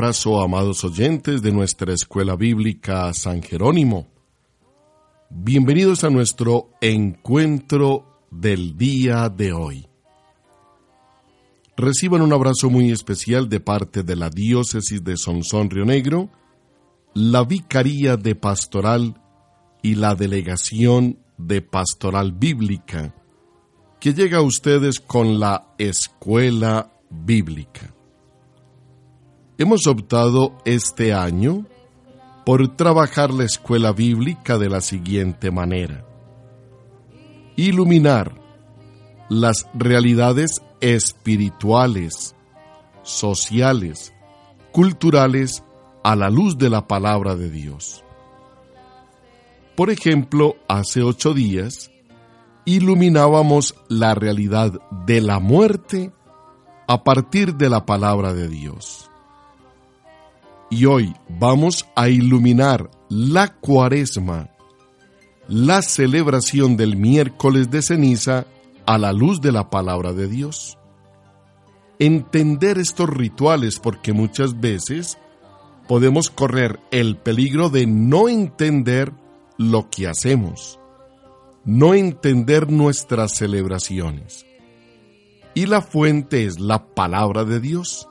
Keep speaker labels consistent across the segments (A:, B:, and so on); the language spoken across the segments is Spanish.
A: Abrazo, amados oyentes de nuestra escuela bíblica San Jerónimo. Bienvenidos a nuestro encuentro del día de hoy. Reciban un abrazo muy especial de parte de la Diócesis de Sonsón Río Negro, la Vicaría de Pastoral y la Delegación de Pastoral Bíblica, que llega a ustedes con la Escuela Bíblica. Hemos optado este año por trabajar la escuela bíblica de la siguiente manera. Iluminar las realidades espirituales, sociales, culturales a la luz de la palabra de Dios. Por ejemplo, hace ocho días iluminábamos la realidad de la muerte a partir de la palabra de Dios y hoy vamos a iluminar la cuaresma, la celebración del miércoles de ceniza a la luz de la palabra de Dios. Entender estos rituales porque muchas veces podemos correr el peligro de no entender lo que hacemos, no entender nuestras celebraciones. Y la fuente es la palabra de Dios.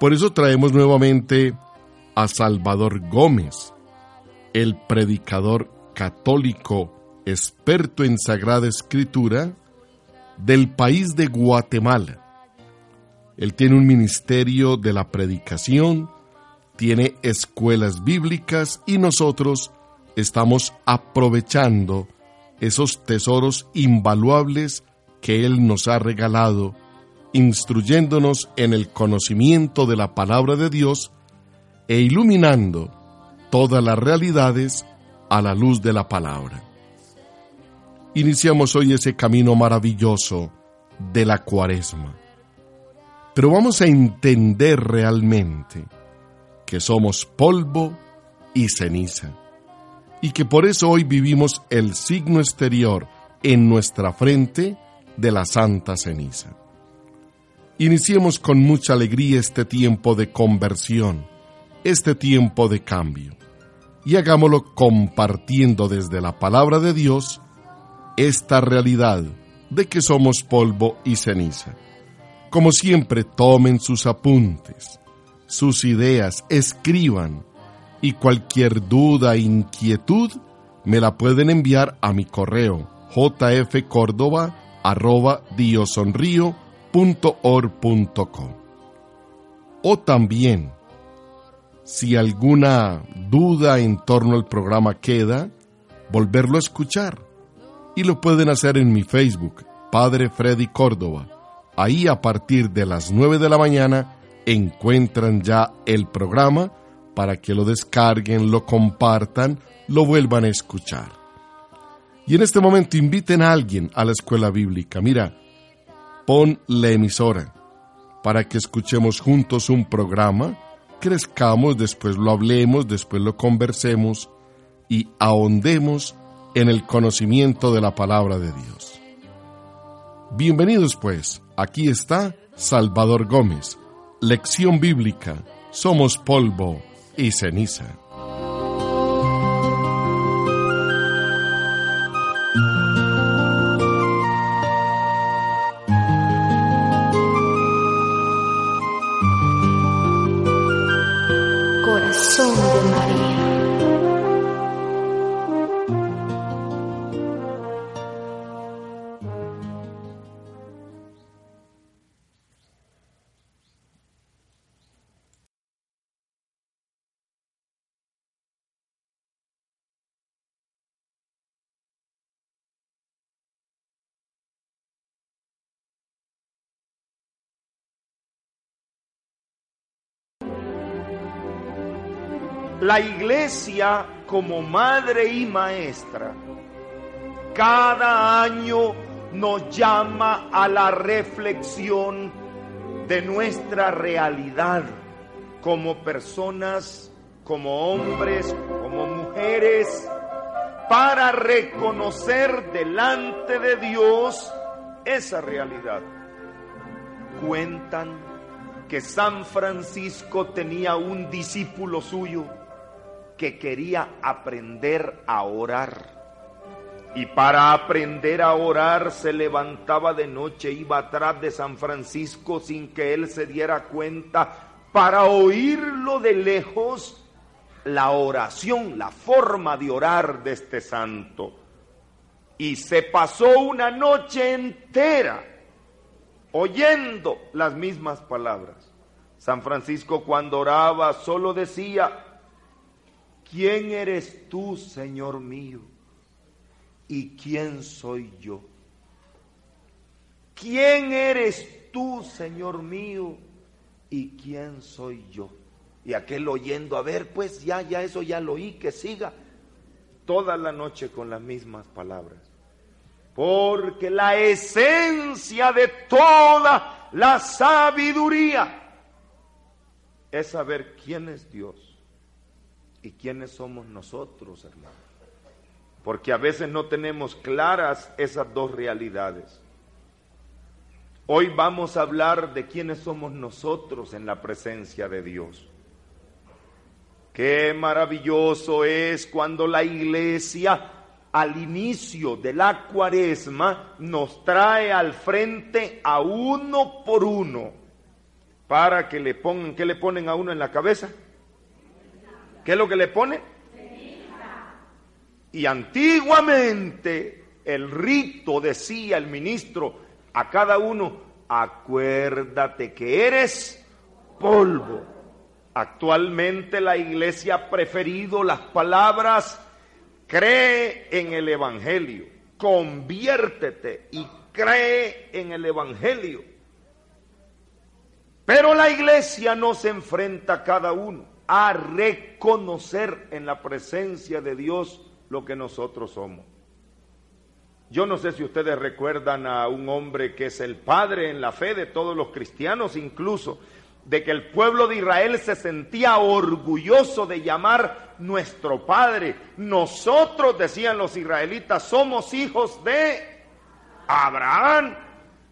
A: Por eso traemos nuevamente a Salvador Gómez, el predicador católico experto en Sagrada Escritura del país de Guatemala. Él tiene un ministerio de la predicación, tiene escuelas bíblicas y nosotros estamos aprovechando esos tesoros invaluables que Él nos ha regalado instruyéndonos en el conocimiento de la palabra de Dios e iluminando todas las realidades a la luz de la palabra. Iniciamos hoy ese camino maravilloso de la cuaresma. Pero vamos a entender realmente que somos polvo y ceniza, y que por eso hoy vivimos el signo exterior en nuestra frente de la santa ceniza. Iniciemos con mucha alegría este tiempo de conversión, este tiempo de cambio, y hagámoslo compartiendo desde la palabra de Dios esta realidad de que somos polvo y ceniza. Como siempre, tomen sus apuntes, sus ideas, escriban, y cualquier duda, inquietud, me la pueden enviar a mi correo jfcórdoba.diosonrío.com O también, si alguna duda en torno al programa queda, volverlo a escuchar. Y lo pueden hacer en mi Facebook, Padre Freddy Córdoba. Ahí a partir de las 9 de la mañana encuentran ya el programa para que lo descarguen, lo compartan, lo vuelvan a escuchar. Y en este momento inviten a alguien a la escuela bíblica. Mira, pon la emisora para que escuchemos juntos un programa, crezcamos, después lo hablemos, después lo conversemos y ahondemos en el conocimiento de la palabra de Dios. Bienvenidos pues, aquí está Salvador Gómez, lección bíblica, somos polvo y ceniza.
B: La iglesia como madre y maestra cada año nos llama a la reflexión de nuestra realidad como personas, como hombres, como mujeres, para reconocer delante de Dios esa realidad. Cuentan que San Francisco tenía un discípulo suyo que quería aprender a orar. Y para aprender a orar se levantaba de noche, iba atrás de San Francisco sin que él se diera cuenta, para oírlo de lejos la oración, la forma de orar de este santo. Y se pasó una noche entera oyendo las mismas palabras. San Francisco cuando oraba solo decía, ¿quién eres tú, Señor mío? ¿Y quién soy yo? ¿Quién eres tú, Señor mío? ¿Y quién soy yo? Y aquel oyendo, a ver, pues ya, ya eso ya lo oí, que siga toda la noche con las mismas palabras. Porque la esencia de toda la sabiduría es saber quién es Dios y quiénes somos nosotros, hermanos. Porque a veces no tenemos claras esas dos realidades. Hoy vamos a hablar de quiénes somos nosotros en la presencia de Dios. Qué maravilloso es cuando la iglesia al inicio de la cuaresma nos trae al frente a uno por uno para que le pongan, ¿qué le ponen a uno en la cabeza? ¿Qué es lo que le pone? Y antiguamente el rito decía el ministro a cada uno, acuérdate que eres polvo. Actualmente la iglesia ha preferido las palabras cree en el Evangelio, conviértete y cree en el Evangelio. Pero la iglesia no se enfrenta a cada uno a reconocer en la presencia de Dios lo que nosotros somos. Yo no sé si ustedes recuerdan a un hombre que es el padre en la fe de todos los cristianos, incluso de que el pueblo de Israel se sentía orgulloso de llamar nuestro Padre. Nosotros, decían los israelitas, somos hijos de Abraham.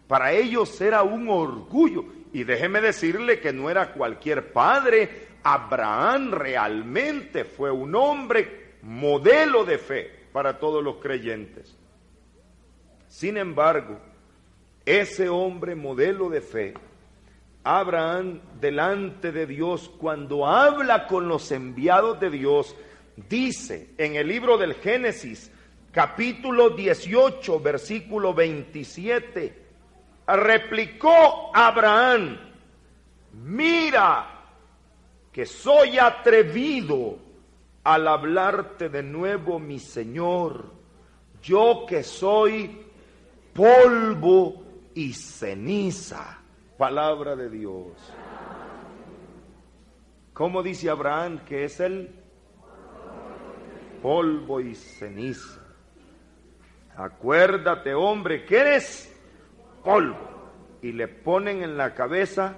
B: Para ellos era un orgullo. Y déjeme decirle que no era cualquier padre. Abraham realmente fue un hombre modelo de fe para todos los creyentes. Sin embargo, ese hombre modelo de fe Abraham delante de Dios, cuando habla con los enviados de Dios, dice en el libro del Génesis, capítulo 18, versículo 27, replicó Abraham, mira que soy atrevido al hablarte de nuevo, mi Señor, yo que soy polvo y ceniza palabra de Dios. ¿Cómo dice Abraham que es el polvo y ceniza? Acuérdate, hombre, que eres polvo. Y le ponen en la cabeza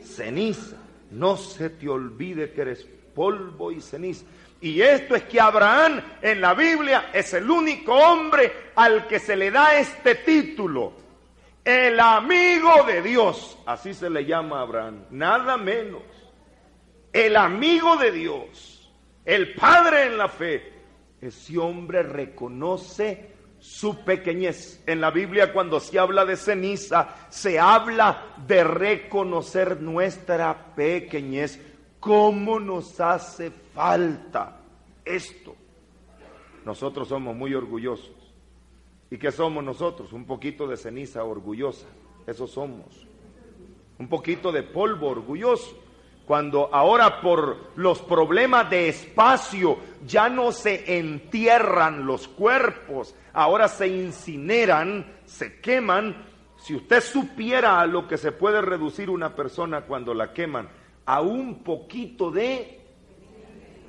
B: ceniza. No se te olvide que eres polvo y ceniza. Y esto es que Abraham en la Biblia es el único hombre al que se le da este título el amigo de Dios, así se le llama a Abraham, nada menos. El amigo de Dios, el padre en la fe. Ese hombre reconoce su pequeñez. En la Biblia cuando se habla de ceniza, se habla de reconocer nuestra pequeñez. ¿Cómo nos hace falta esto? Nosotros somos muy orgullosos. ¿Y qué somos nosotros? Un poquito de ceniza orgullosa. Eso somos. Un poquito de polvo orgulloso. Cuando ahora por los problemas de espacio ya no se entierran los cuerpos, ahora se incineran, se queman. Si usted supiera a lo que se puede reducir una persona cuando la queman, a un poquito de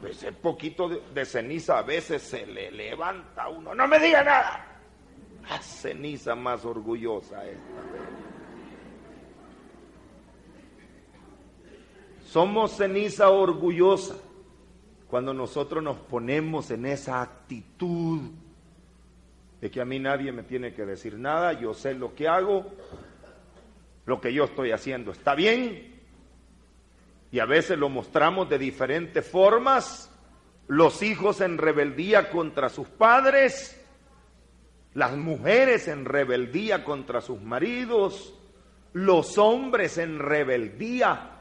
B: pues ese poquito de, ceniza a veces se le levanta a uno. No me diga nada. La ceniza más orgullosa esta. Somos ceniza orgullosa cuando nosotros nos ponemos en esa actitud de que a mí nadie me tiene que decir nada, yo sé lo que hago, lo que yo estoy haciendo está bien y a veces lo mostramos de diferentes formas, los hijos en rebeldía contra sus padres, las mujeres en rebeldía contra sus maridos, los hombres en rebeldía.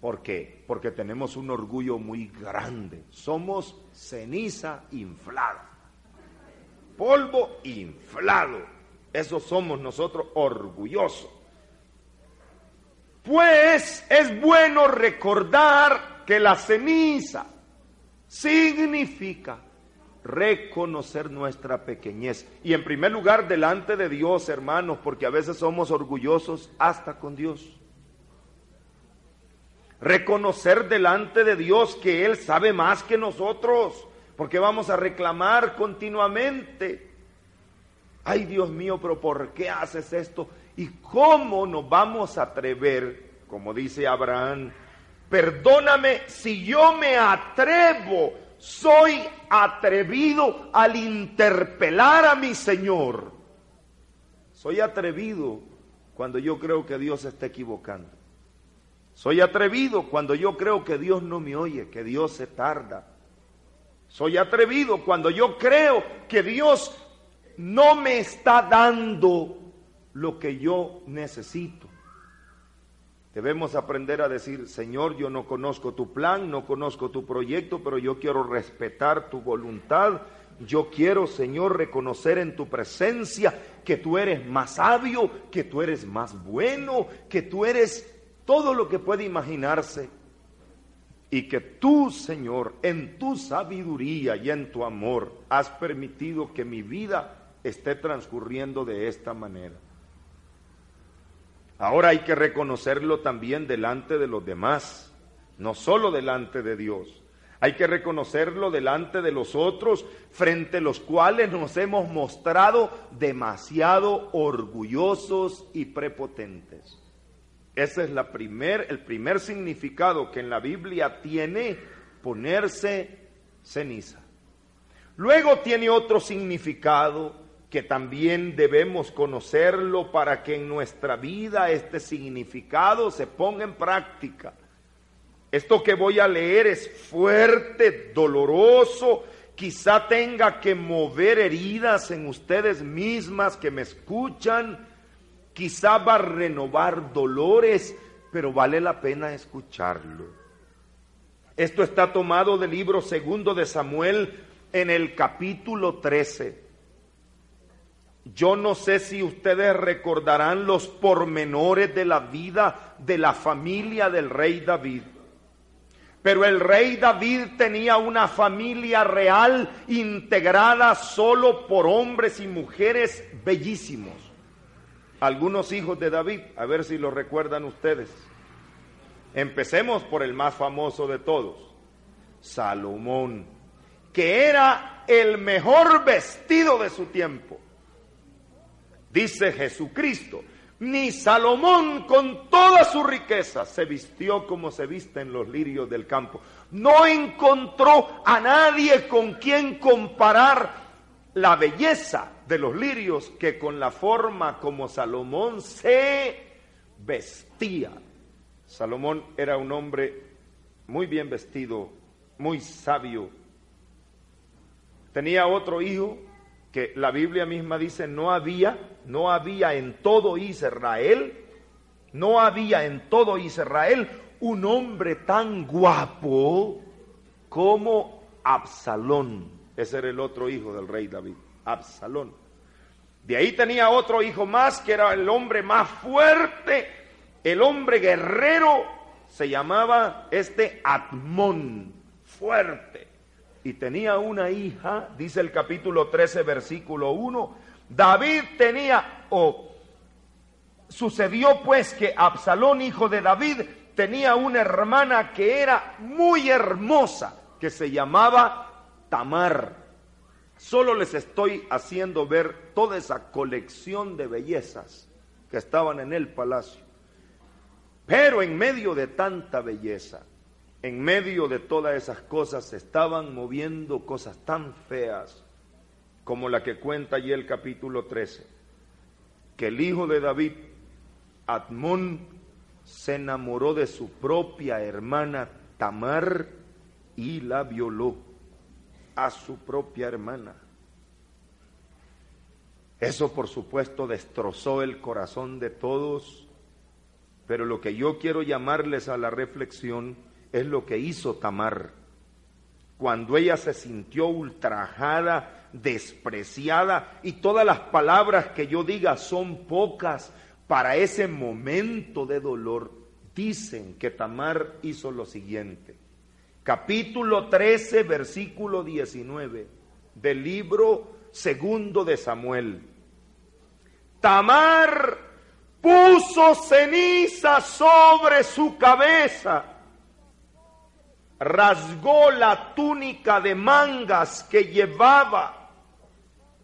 B: ¿Por qué? Porque tenemos un orgullo muy grande. Somos ceniza inflada. Polvo inflado. Eso somos nosotros orgullosos. Pues es bueno recordar que la ceniza significa reconocer nuestra pequeñez. Y en primer lugar, delante de Dios, hermanos, porque a veces somos orgullosos hasta con Dios. Reconocer delante de Dios que Él sabe más que nosotros, porque vamos a reclamar continuamente. Ay Dios mío, pero ¿por qué haces esto? ¿Y cómo nos vamos a atrever, como dice Abraham, perdóname si yo me atrevo soy atrevido al interpelar a mi Señor. Soy atrevido cuando yo creo que Dios está equivocando. Soy atrevido cuando yo creo que Dios no me oye, que Dios se tarda. Soy atrevido cuando yo creo que Dios no me está dando lo que yo necesito. Debemos aprender a decir, Señor, yo no conozco tu plan, no conozco tu proyecto, pero yo quiero respetar tu voluntad. Yo quiero, Señor, reconocer en tu presencia que tú eres más sabio, que tú eres más bueno, que tú eres todo lo que puede imaginarse. Y que tú, Señor, en tu sabiduría y en tu amor, has permitido que mi vida esté transcurriendo de esta manera. Ahora hay que reconocerlo también delante de los demás, no solo delante de Dios. Hay que reconocerlo delante de los otros, frente a los cuales nos hemos mostrado demasiado orgullosos y prepotentes. Ese es el primer significado que en la Biblia tiene ponerse ceniza. Luego tiene otro significado que también debemos conocerlo para que en nuestra vida este significado se ponga en práctica. Esto que voy a leer es fuerte, doloroso, quizá tenga que mover heridas en ustedes mismas que me escuchan, quizá va a renovar dolores, pero vale la pena escucharlo. Esto está tomado del libro segundo de Samuel en el capítulo 13. Yo no sé si ustedes recordarán los pormenores de la vida de la familia del rey David. Pero el rey David tenía una familia real integrada solo por hombres y mujeres bellísimos. Algunos hijos de David, a ver si lo recuerdan ustedes. Empecemos por el más famoso de todos, Salomón, que era el mejor vestido de su tiempo dice Jesucristo, ni Salomón con toda su riqueza se vistió como se visten los lirios del campo. No encontró a nadie con quien comparar la belleza de los lirios que con la forma como Salomón se vestía. Salomón era un hombre muy bien vestido, muy sabio. Tenía otro hijo que la Biblia misma dice no había, no había en todo Israel, no había en todo Israel un hombre tan guapo como Absalón. Ese era el otro hijo del rey David, Absalón. De ahí tenía otro hijo más que era el hombre más fuerte, el hombre guerrero, se llamaba este Atmón, fuerte y tenía una hija, dice el capítulo 13, versículo 1. David tenía, o sucedió pues que Absalón, hijo de David, tenía una hermana que era muy hermosa, que se llamaba Tamar. Solo les estoy haciendo ver toda esa colección de bellezas que estaban en el palacio. Pero en medio de tanta belleza, en medio de todas esas cosas se estaban moviendo cosas tan feas como la que cuenta allí el capítulo 13, que el hijo de David, Atmón, se enamoró de su propia hermana Tamar y la violó a su propia hermana. Eso por supuesto destrozó el corazón de todos, pero lo que yo quiero llamarles a la reflexión es lo que hizo Tamar. Cuando ella se sintió ultrajada, despreciada, y todas las palabras que yo diga son pocas para ese momento de dolor, dicen que Tamar hizo lo siguiente. Capítulo 13, versículo 19 del libro segundo de Samuel. Tamar puso ceniza sobre su cabeza, rasgó la túnica de mangas que llevaba,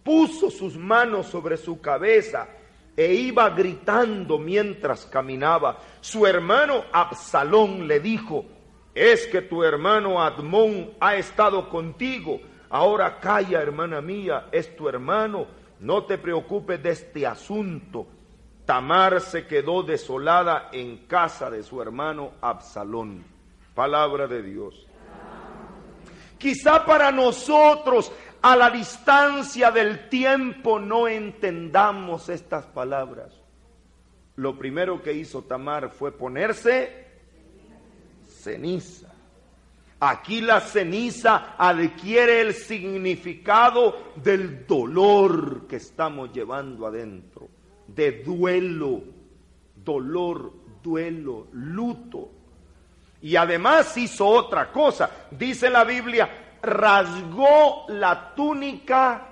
B: puso sus manos sobre su cabeza e iba gritando mientras caminaba. Su hermano Absalón le dijo, es que tu hermano Admón ha estado contigo Ahora calla, hermana mía, es tu hermano, no te preocupes de este asunto. Tamar se quedó desolada en casa de su hermano Absalón. Palabra de Dios. Quizá para nosotros, a la distancia del tiempo, no entendamos estas palabras. Lo primero que hizo Tamar fue ponerse ceniza. Aquí la ceniza adquiere el significado del dolor que estamos llevando adentro, de duelo, dolor, duelo, luto. Y además hizo otra cosa, dice la Biblia, rasgó la túnica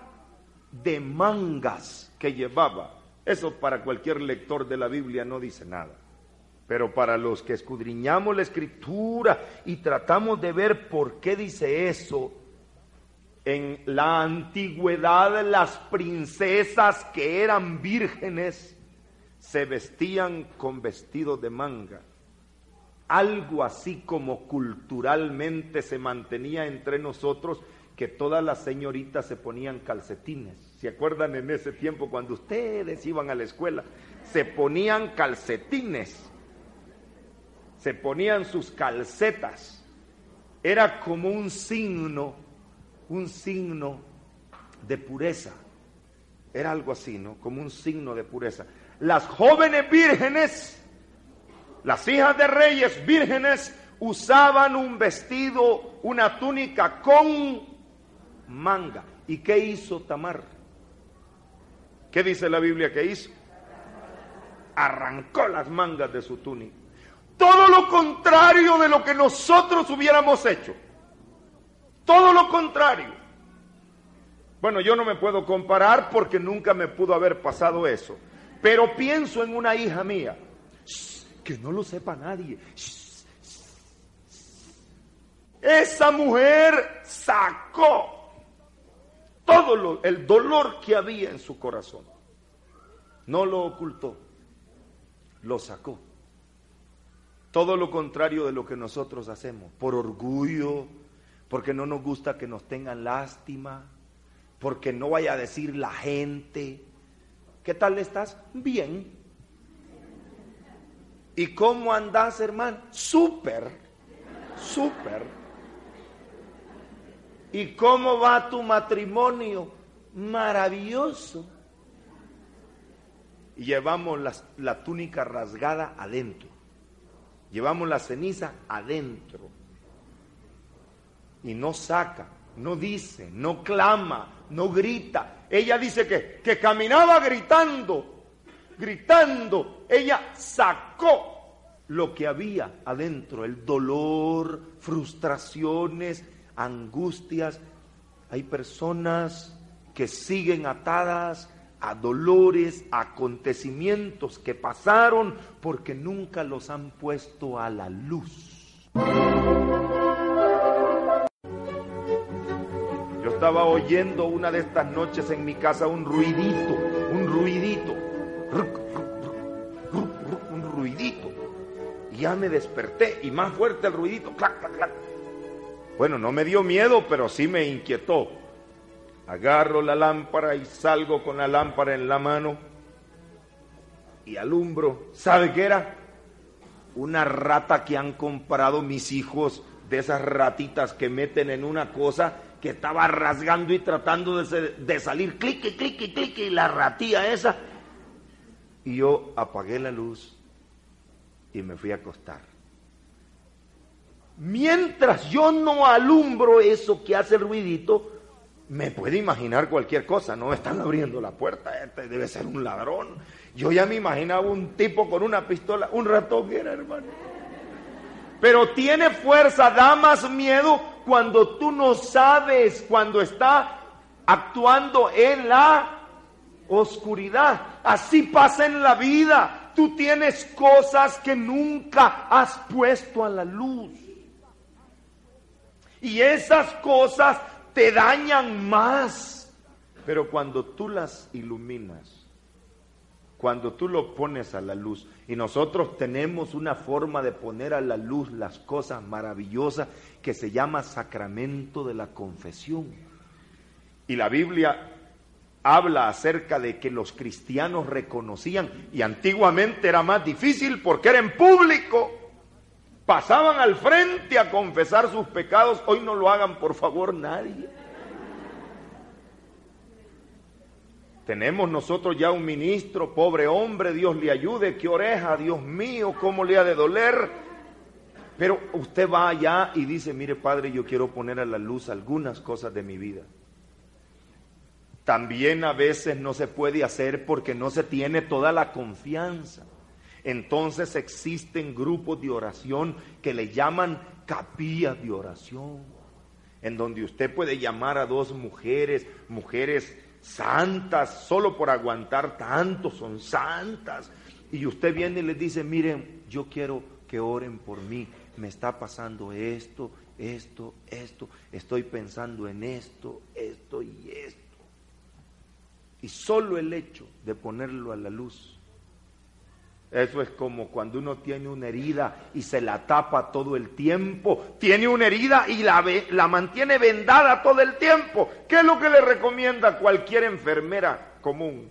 B: de mangas que llevaba. Eso para cualquier lector de la Biblia no dice nada. Pero para los que escudriñamos la escritura y tratamos de ver por qué dice eso, en la antigüedad las princesas que eran vírgenes se vestían con vestidos de manga. Algo así como culturalmente se mantenía entre nosotros que todas las señoritas se ponían calcetines. ¿Se acuerdan en ese tiempo cuando ustedes iban a la escuela? Se ponían calcetines se ponían sus calcetas. Era como un signo, un signo de pureza. Era algo así, ¿no? Como un signo de pureza. Las jóvenes vírgenes, las hijas de reyes vírgenes, usaban un vestido, una túnica con manga. ¿Y qué hizo Tamar? ¿Qué dice la Biblia que hizo? Arrancó las mangas de su túnica todo lo contrario de lo que nosotros hubiéramos hecho. Todo lo contrario. Bueno, yo no me puedo comparar porque nunca me pudo haber pasado eso. Pero pienso en una hija mía. que no lo sepa nadie. Esa mujer sacó todo el dolor que había en su corazón. No lo ocultó. Lo sacó. Todo lo contrario de lo que nosotros hacemos, por orgullo, porque no nos gusta que nos tengan lástima, porque no vaya a decir la gente, ¿qué tal estás? Bien. ¿Y cómo andas, hermano? Súper, súper. ¿Y cómo va tu matrimonio? Maravilloso. Y llevamos la, la túnica rasgada adentro. Llevamos la ceniza adentro. Y no saca, no dice, no clama, no grita. Ella dice que, que caminaba gritando, gritando. Ella sacó lo que había adentro, el dolor, frustraciones, angustias. Hay personas que siguen atadas a dolores, acontecimientos que pasaron porque nunca los han puesto a la luz. Yo estaba oyendo una de estas noches en mi casa un ruidito, un ruidito, un ruidito. Y ya me desperté y más fuerte el ruidito, clac, clac, clac. Bueno, no me dio miedo, pero sí me inquietó agarro la lámpara y salgo con la lámpara en la mano y alumbro. ¿Sabe qué era? una rata que han comprado mis hijos, de esas ratitas que meten en una cosa que estaba rasgando y tratando de, de salir, clique, clique, clique, y la ratía esa. Y yo apagué la luz y me fui a acostar. Mientras yo no alumbro eso que hace el ruidito, me puede imaginar cualquier cosa. No están abriendo la puerta, este debe ser un ladrón. Yo ya me imaginaba un tipo con una pistola, un ratón era, hermano. Pero tiene fuerza, da más miedo cuando tú no sabes, cuando está actuando en la oscuridad. Así pasa en la vida. Tú tienes cosas que nunca has puesto a la luz. Y esas cosas te dañan más. Pero cuando tú las iluminas, cuando tú lo pones a la luz, y nosotros tenemos una forma de poner a la luz las cosas maravillosas que se llama sacramento de la confesión. Y la Biblia habla acerca de que los cristianos reconocían, y antiguamente era más difícil porque era en público, pasaban al frente a confesar sus pecados, hoy no lo hagan por favor nadie. Tenemos nosotros ya un ministro, pobre hombre, Dios le ayude, qué oreja, Dios mío, cómo le ha de doler. Pero usted va allá y dice, mire padre, yo quiero poner a la luz algunas cosas de mi vida. También a veces no se puede hacer porque no se tiene toda la confianza. Entonces existen grupos de oración que le llaman capillas de oración, en donde usted puede llamar a dos mujeres, mujeres santas, solo por aguantar tanto, son santas. Y usted viene y les dice, miren, yo quiero que oren por mí, me está pasando esto, esto, esto, estoy pensando en esto, esto y esto. Y solo el hecho de ponerlo a la luz eso es como cuando uno tiene una herida y se la tapa todo el tiempo. Tiene una herida y la, la mantiene vendada todo el tiempo. ¿Qué es lo que le recomienda cualquier enfermera común?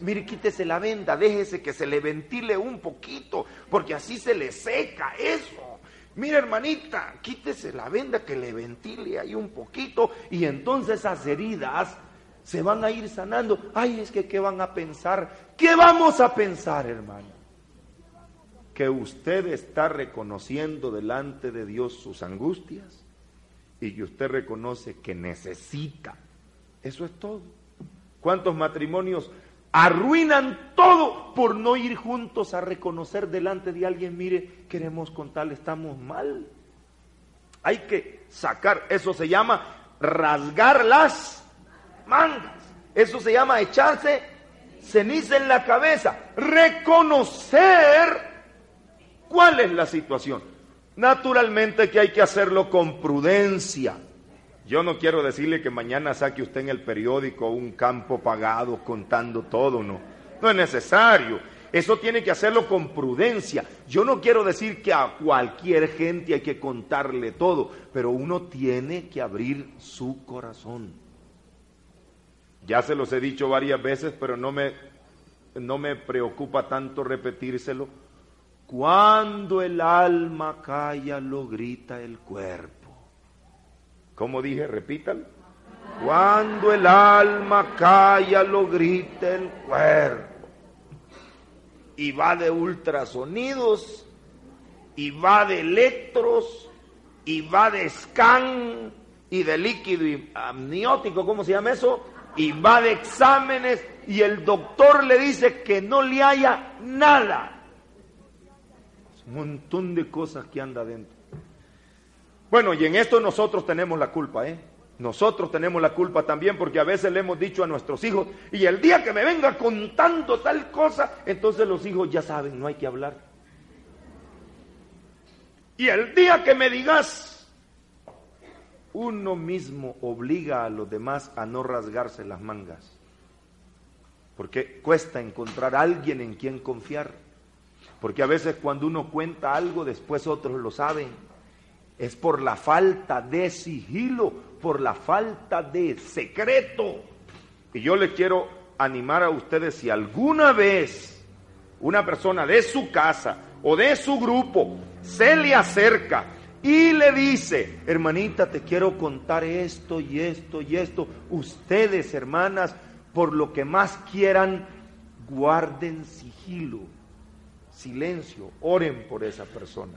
B: Mire, quítese la venda, déjese que se le ventile un poquito, porque así se le seca eso. Mire, hermanita, quítese la venda que le ventile ahí un poquito y entonces esas heridas se van a ir sanando. Ay, es que ¿qué van a pensar? ¿Qué vamos a pensar, hermano? Que usted está reconociendo delante de Dios sus angustias y que usted reconoce que necesita. Eso es todo. ¿Cuántos matrimonios arruinan todo por no ir juntos a reconocer delante de alguien, mire, queremos contarle, estamos mal? Hay que sacar, eso se llama rasgar las mangas. Eso se llama echarse ceniza en la cabeza. Reconocer cuál es la situación. Naturalmente que hay que hacerlo con prudencia. Yo no quiero decirle que mañana saque usted en el periódico un campo pagado contando todo, no. No es necesario. Eso tiene que hacerlo con prudencia. Yo no quiero decir que a cualquier gente hay que contarle todo, pero uno tiene que abrir su corazón. Ya se los he dicho varias veces, pero no me, no me preocupa tanto repetírselo. Cuando el alma calla, lo grita el cuerpo. ¿Cómo dije? Repítanlo. Cuando el alma calla, lo grita el cuerpo. Y va de ultrasonidos, y va de electros, y va de scan, y de líquido amniótico, ¿cómo se llama eso? Y va de exámenes y el doctor le dice que no le haya nada. un montón de cosas que anda adentro. Bueno, y en esto nosotros tenemos la culpa, ¿eh? Nosotros tenemos la culpa también porque a veces le hemos dicho a nuestros hijos, y el día que me venga contando tal cosa, entonces los hijos ya saben, no hay que hablar. Y el día que me digas, uno mismo obliga a los demás a no rasgarse las mangas. Porque cuesta encontrar a alguien en quien confiar. Porque a veces cuando uno cuenta algo, después otros lo saben. Es por la falta de sigilo, por la falta de secreto. Y yo le quiero animar a ustedes, si alguna vez una persona de su casa o de su grupo se le acerca y le dice, hermanita, te quiero contar esto y esto y esto, ustedes, hermanas, por lo que más quieran, guarden sigilo, silencio, oren por esa persona.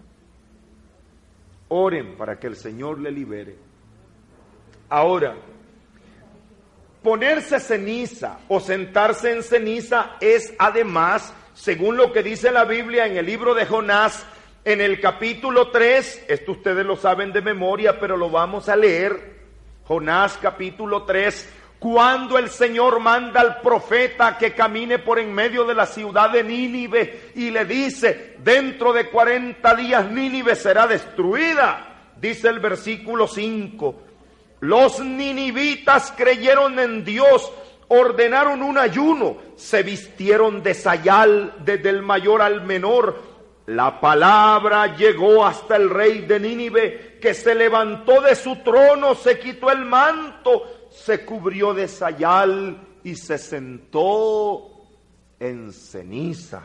B: Oren para que el Señor le libere. Ahora, ponerse ceniza o sentarse en ceniza es además, según lo que dice la Biblia en el libro de Jonás, en el capítulo 3, esto ustedes lo saben de memoria, pero lo vamos a leer. Jonás capítulo 3, cuando el Señor manda al profeta que camine por en medio de la ciudad de Nínive y le dice, dentro de 40 días Nínive será destruida, dice el versículo 5. Los ninivitas creyeron en Dios, ordenaron un ayuno, se vistieron de sayal desde el mayor al menor. La palabra llegó hasta el rey de Nínive, que se levantó de su trono, se quitó el manto, se cubrió de sayal y se sentó en ceniza.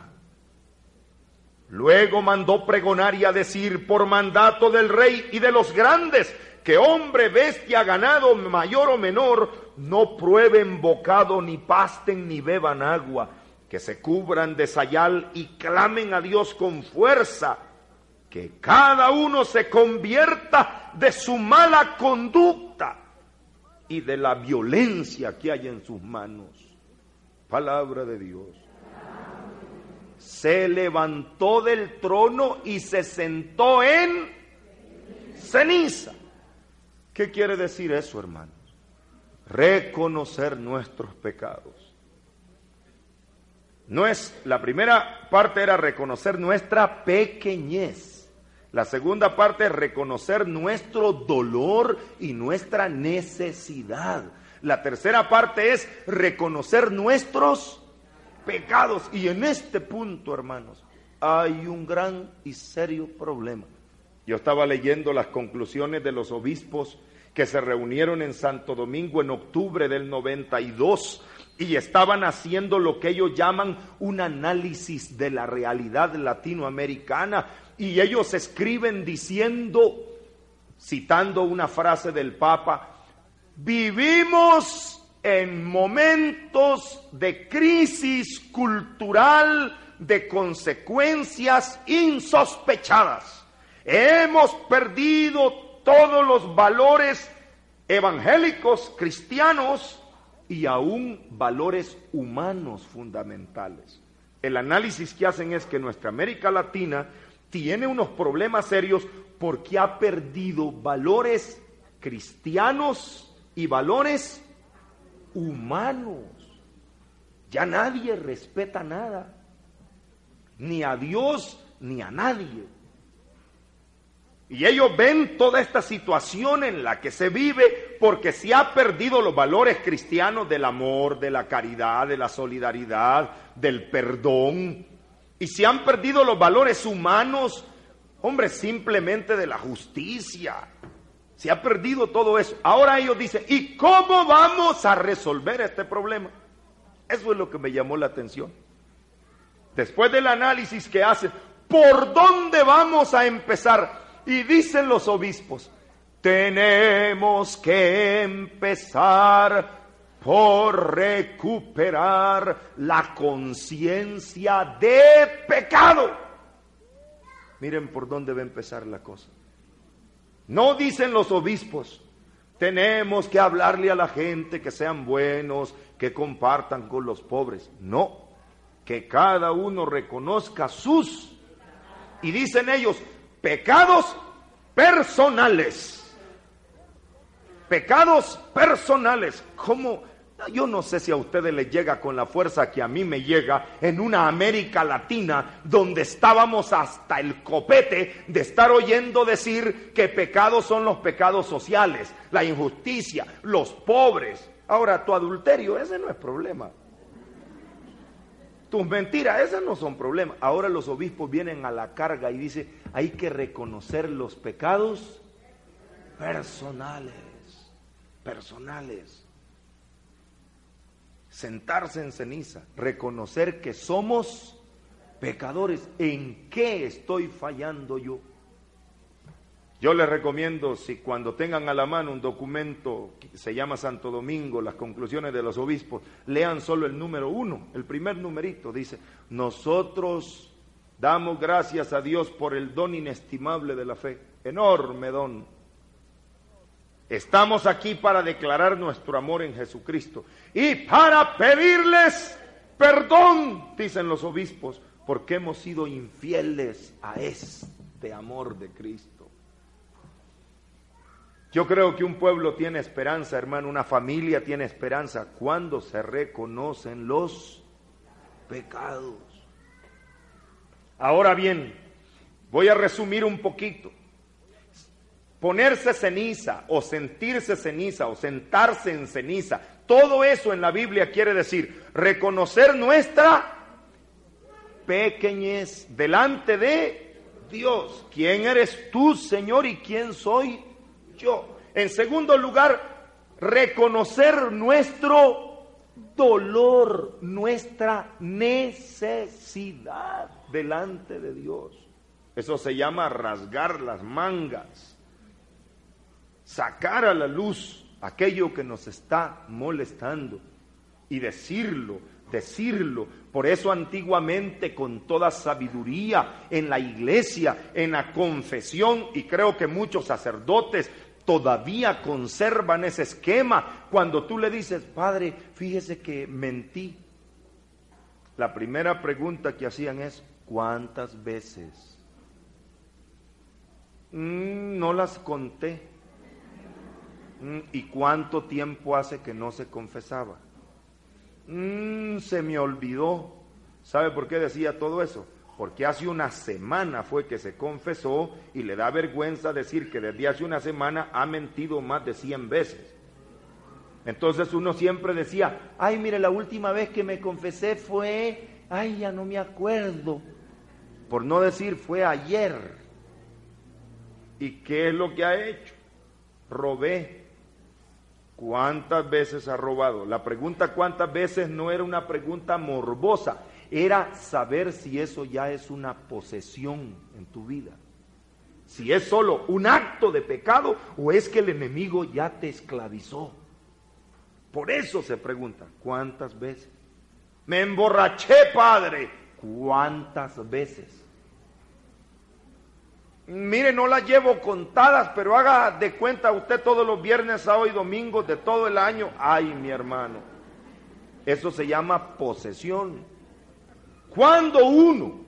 B: Luego mandó pregonar y a decir por mandato del rey y de los grandes que hombre, bestia, ganado, mayor o menor, no prueben bocado, ni pasten, ni beban agua, que se cubran de sayal y clamen a Dios con fuerza, que cada uno se convierta de su mala conducta y de la violencia que hay en sus manos. Palabra de Dios. Se levantó del trono y se sentó en ceniza. ¿Qué quiere decir eso, hermanos? Reconocer nuestros pecados. No es, la primera parte era reconocer nuestra pequeñez. La segunda parte es reconocer nuestro dolor y nuestra necesidad. La tercera parte es reconocer nuestros pecados. Y en este punto, hermanos, hay un gran y serio problema. Yo estaba leyendo las conclusiones de los obispos que se reunieron en Santo Domingo en octubre del 92 y estaban haciendo lo que ellos llaman un análisis de la realidad latinoamericana y ellos escriben diciendo, citando una frase del Papa, vivimos en momentos de crisis cultural de consecuencias insospechadas. Hemos perdido todos los valores evangélicos, cristianos y aún valores humanos fundamentales. El análisis que hacen es que nuestra América Latina tiene unos problemas serios porque ha perdido valores cristianos y valores humanos. Ya nadie respeta nada, ni a Dios ni a nadie. Y ellos ven toda esta situación en la que se vive porque se ha perdido los valores cristianos del amor, de la caridad, de la solidaridad, del perdón, y se han perdido los valores humanos, hombre, simplemente de la justicia. Se ha perdido todo eso. Ahora ellos dicen, ¿y cómo vamos a resolver este problema? Eso es lo que me llamó la atención. Después del análisis que hacen, ¿por dónde vamos a empezar? Y dicen los obispos, tenemos que empezar por recuperar la conciencia de pecado. Miren por dónde va a empezar la cosa. No dicen los obispos, tenemos que hablarle a la gente que sean buenos, que compartan con los pobres. No, que cada uno reconozca sus, y dicen ellos, pecados personales. Pecados personales. ¿Cómo? Yo no sé si a ustedes les llega con la fuerza que a mí me llega en una América Latina donde estábamos hasta el copete de estar oyendo decir que pecados son los pecados sociales, la injusticia, los pobres. Ahora, tu adulterio, ese no es problema. Tus mentiras, esas no son problemas. Ahora los obispos vienen a la carga y dicen, hay que reconocer los pecados personales, personales sentarse en ceniza, reconocer que somos pecadores. ¿En qué estoy fallando yo? Yo les recomiendo, si cuando tengan a la mano un documento que se llama Santo Domingo, las conclusiones de los obispos, lean solo el número uno, el primer numerito, dice, nosotros damos gracias a Dios por el don inestimable de la fe, enorme don. Estamos aquí para declarar nuestro amor en Jesucristo y para pedirles perdón, dicen los obispos, porque hemos sido infieles a este amor de Cristo. Yo creo que un pueblo tiene esperanza, hermano, una familia tiene esperanza cuando se reconocen los pecados. Ahora bien, voy a resumir un poquito. Ponerse ceniza o sentirse ceniza o sentarse en ceniza, todo eso en la Biblia quiere decir reconocer nuestra pequeñez delante de Dios. ¿Quién eres tú, Señor, y quién soy yo. En segundo lugar, reconocer nuestro dolor, nuestra necesidad delante de Dios. Eso se llama rasgar las mangas, sacar a la luz aquello que nos está molestando y decirlo, decirlo. Por eso antiguamente con toda sabiduría en la iglesia, en la confesión, y creo que muchos sacerdotes todavía conservan ese esquema. Cuando tú le dices, Padre, fíjese que mentí. La primera pregunta que hacían es, ¿cuántas veces? Mm, no las conté. Mm, ¿Y cuánto tiempo hace que no se confesaba? Mm, se me olvidó. ¿Sabe por qué decía todo eso? porque hace una semana fue que se confesó y le da vergüenza decir que desde hace una semana ha mentido más de 100 veces. Entonces uno siempre decía, ay, mire, la última vez que me confesé fue, ay, ya no me acuerdo, por no decir fue ayer. ¿Y qué es lo que ha hecho? Robé. ¿Cuántas veces ha robado? La pregunta cuántas veces no era una pregunta morbosa, era saber si eso ya es una posesión en tu vida. Si es solo un acto de pecado o es que el enemigo ya te esclavizó. Por eso se pregunta, ¿cuántas veces? Me emborraché, Padre. ¿Cuántas veces? Mire, no las llevo contadas, pero haga de cuenta usted todos los viernes, sábado y domingos de todo el año. Ay, mi hermano. Eso se llama posesión. Cuando uno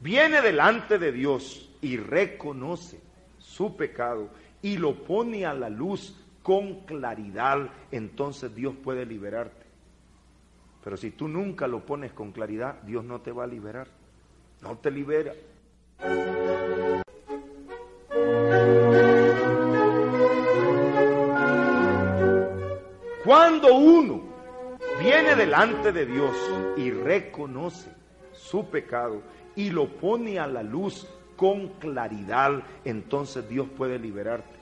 B: viene delante de Dios y reconoce su pecado y lo pone a la luz con claridad, entonces Dios puede liberarte. Pero si tú nunca lo pones con claridad, Dios no te va a liberar. No te libera. Cuando uno viene delante de Dios y reconoce su pecado y lo pone a la luz con claridad, entonces Dios puede liberarte.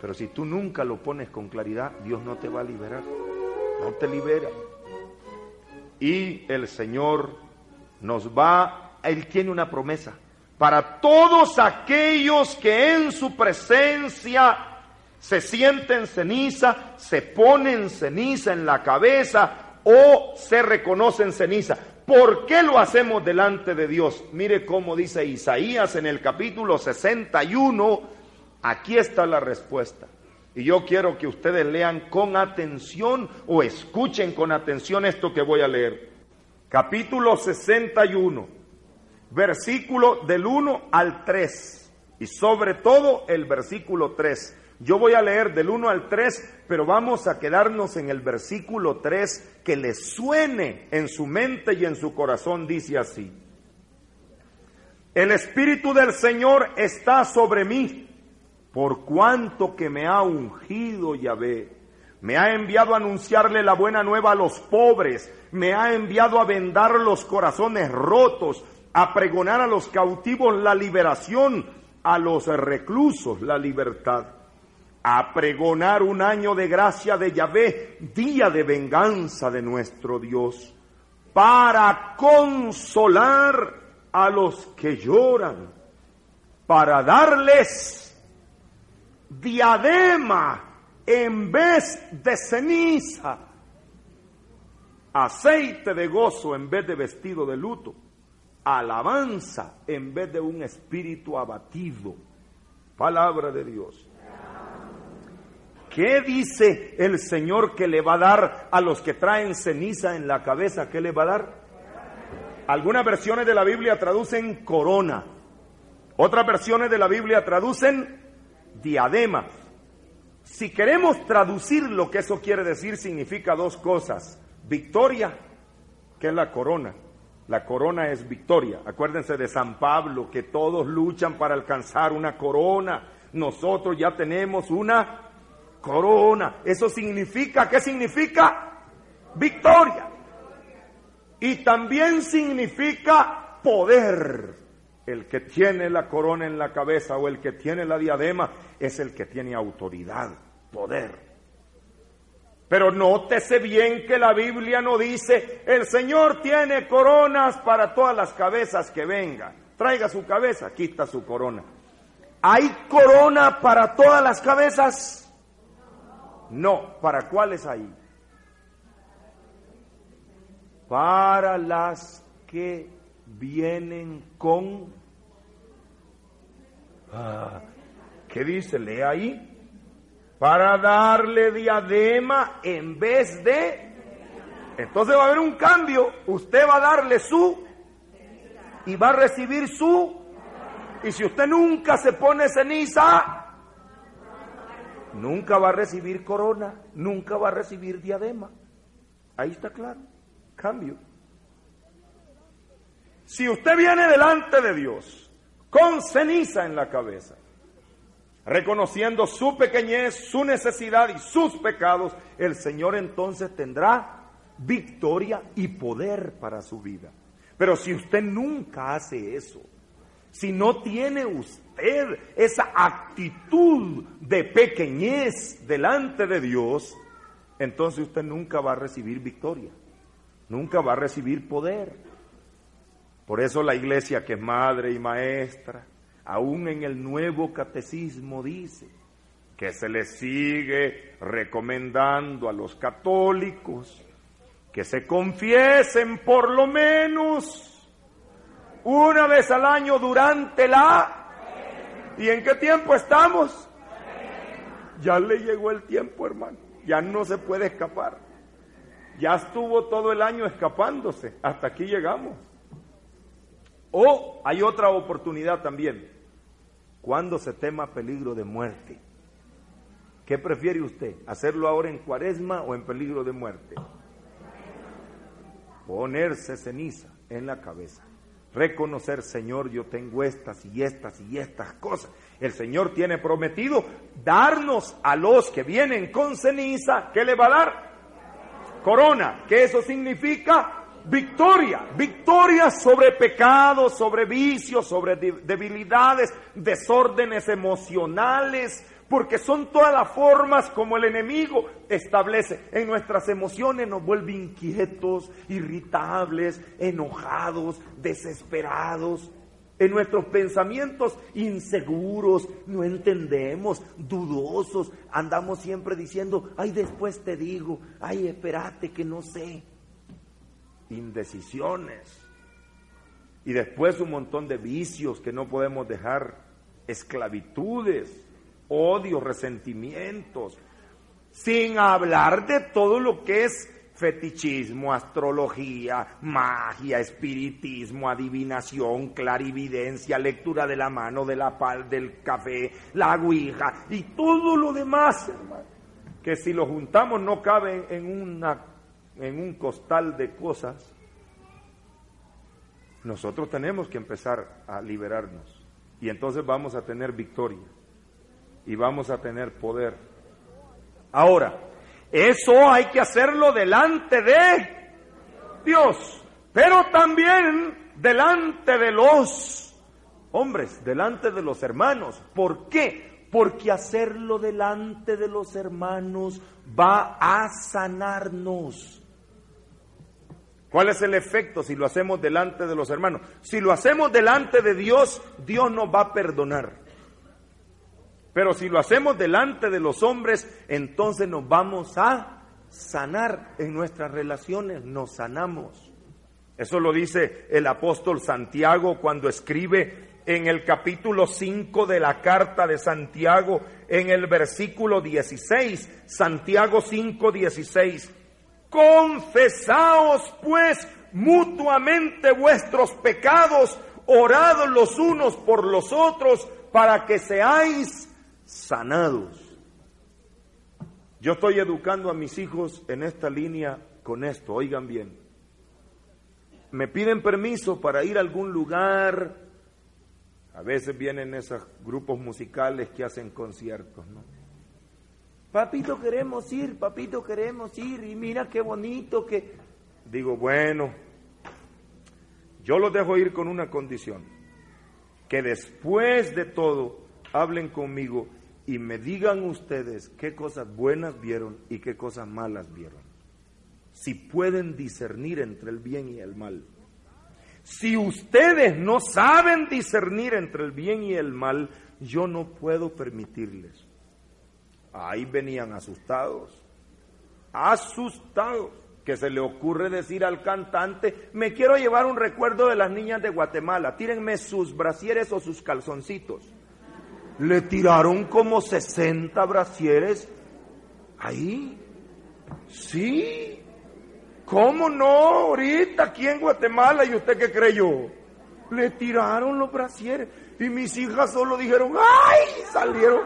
B: Pero si tú nunca lo pones con claridad, Dios no te va a liberar. No te libera. Y el Señor nos va, Él tiene una promesa para todos aquellos que en su presencia se sienten ceniza, se ponen ceniza en la cabeza o se reconocen ceniza. ¿Por qué lo hacemos delante de Dios? Mire cómo dice Isaías en el capítulo 61. Aquí está la respuesta. Y yo quiero que ustedes lean con atención o escuchen con atención esto que voy a leer. Capítulo 61, versículo del 1 al 3. Y sobre todo el versículo 3. Yo voy a leer del 1 al 3, pero vamos a quedarnos en el versículo 3 que le suene en su mente y en su corazón. Dice así. El Espíritu del Señor está sobre mí, por cuanto que me ha ungido Yahvé. Me ha enviado a anunciarle la buena nueva a los pobres, me ha enviado a vendar los corazones rotos, a pregonar a los cautivos la liberación, a los reclusos la libertad a pregonar un año de gracia de Yahvé, día de venganza de nuestro Dios, para consolar a los que lloran, para darles diadema en vez de ceniza, aceite de gozo en vez de vestido de luto, alabanza en vez de un espíritu abatido. Palabra de Dios. ¿Qué dice el Señor que le va a dar a los que traen ceniza en la cabeza? ¿Qué le va a dar? Algunas versiones de la Biblia traducen corona. Otras versiones de la Biblia traducen diadema. Si queremos traducir lo que eso quiere decir, significa dos cosas. Victoria, que es la corona. La corona es victoria. Acuérdense de San Pablo, que todos luchan para alcanzar una corona. Nosotros ya tenemos una corona. Eso significa, ¿qué significa? Victoria. Y también significa poder. El que tiene la corona en la cabeza o el que tiene la diadema es el que tiene autoridad, poder. Pero nótese bien que la Biblia no dice, el Señor tiene coronas para todas las cabezas que vengan. Traiga su cabeza, quita su corona. ¿Hay corona para todas las cabezas? No, ¿para cuáles hay? Para las que vienen con Ah, ¿Qué dice? Lee ahí. Para darle diadema en vez de... Entonces va a haber un cambio. Usted va a darle su y va a recibir su. Y si usted nunca se pone ceniza, nunca va a recibir corona, nunca va a recibir diadema. Ahí está claro. Cambio. Si usted viene delante de Dios con ceniza en la cabeza, reconociendo su pequeñez, su necesidad y sus pecados, el Señor entonces tendrá victoria y poder para su vida. Pero si usted nunca hace eso, si no tiene usted esa actitud de pequeñez delante de Dios, entonces usted nunca va a recibir victoria, nunca va a recibir poder. Por eso la iglesia que es madre y maestra, aún en el nuevo catecismo dice que se le sigue recomendando a los católicos que se confiesen por lo menos una vez al año durante la... ¿Y en qué tiempo estamos? Ya le llegó el tiempo, hermano. Ya no se puede escapar. Ya estuvo todo el año escapándose. Hasta aquí llegamos. O hay otra oportunidad también, cuando se tema peligro de muerte. ¿Qué prefiere usted? ¿Hacerlo ahora en cuaresma o en peligro de muerte? Ponerse ceniza en la cabeza. Reconocer, Señor, yo tengo estas y estas y estas cosas. El Señor tiene prometido darnos a los que vienen con ceniza, ¿qué le va a dar? Corona. ¿Qué eso significa? victoria, victoria sobre pecados, sobre vicios, sobre debilidades, desórdenes emocionales, porque son todas las formas como el enemigo establece. En nuestras emociones nos vuelve inquietos, irritables, enojados, desesperados. En nuestros pensamientos inseguros, no entendemos, dudosos, andamos siempre diciendo, ay, después te digo, ay, espérate que no sé indecisiones. Y después un montón de vicios que no podemos dejar, esclavitudes, odios, resentimientos, sin hablar de todo lo que es fetichismo, astrología, magia, espiritismo, adivinación, clarividencia, lectura de la mano, de la pal, del café, la ouija y todo lo demás, que si lo juntamos no cabe en una en un costal de cosas, nosotros tenemos que empezar a liberarnos. Y entonces vamos a tener victoria. Y vamos a tener poder. Ahora, eso hay que hacerlo delante de Dios. Pero también delante de los hombres, delante de los hermanos. ¿Por qué? Porque hacerlo delante de los hermanos va a sanarnos ¿Cuál es el efecto si lo hacemos delante de los hermanos? Si lo hacemos delante de Dios, Dios nos va a perdonar. Pero si lo hacemos delante de los hombres, entonces nos vamos a sanar en nuestras relaciones, nos sanamos. Eso lo dice el apóstol Santiago cuando escribe en el capítulo 5 de la carta de Santiago, en el versículo 16, Santiago 5, 16. Confesaos pues mutuamente vuestros pecados, orad los unos por los otros para que seáis sanados. Yo estoy educando a mis hijos en esta línea con esto, oigan bien. Me piden permiso para ir a algún lugar. A veces vienen esos grupos musicales que hacen conciertos, ¿no? Papito queremos ir, papito queremos ir y mira qué bonito que... Digo, bueno, yo los dejo ir con una condición, que después de todo hablen conmigo y me digan ustedes qué cosas buenas vieron y qué cosas malas vieron. Si pueden discernir entre el bien y el mal. Si ustedes no saben discernir entre el bien y el mal, yo no puedo permitirles. Ahí venían asustados, asustados, que se le ocurre decir al cantante, me quiero llevar un recuerdo de las niñas de Guatemala, tírenme sus brasieres o sus calzoncitos. Le tiraron como 60 brasieres ahí. Sí. ¿Cómo no? Ahorita aquí en Guatemala, ¿y usted qué creyó? Le tiraron los brasieres. Y mis hijas solo dijeron, ¡ay! Salieron.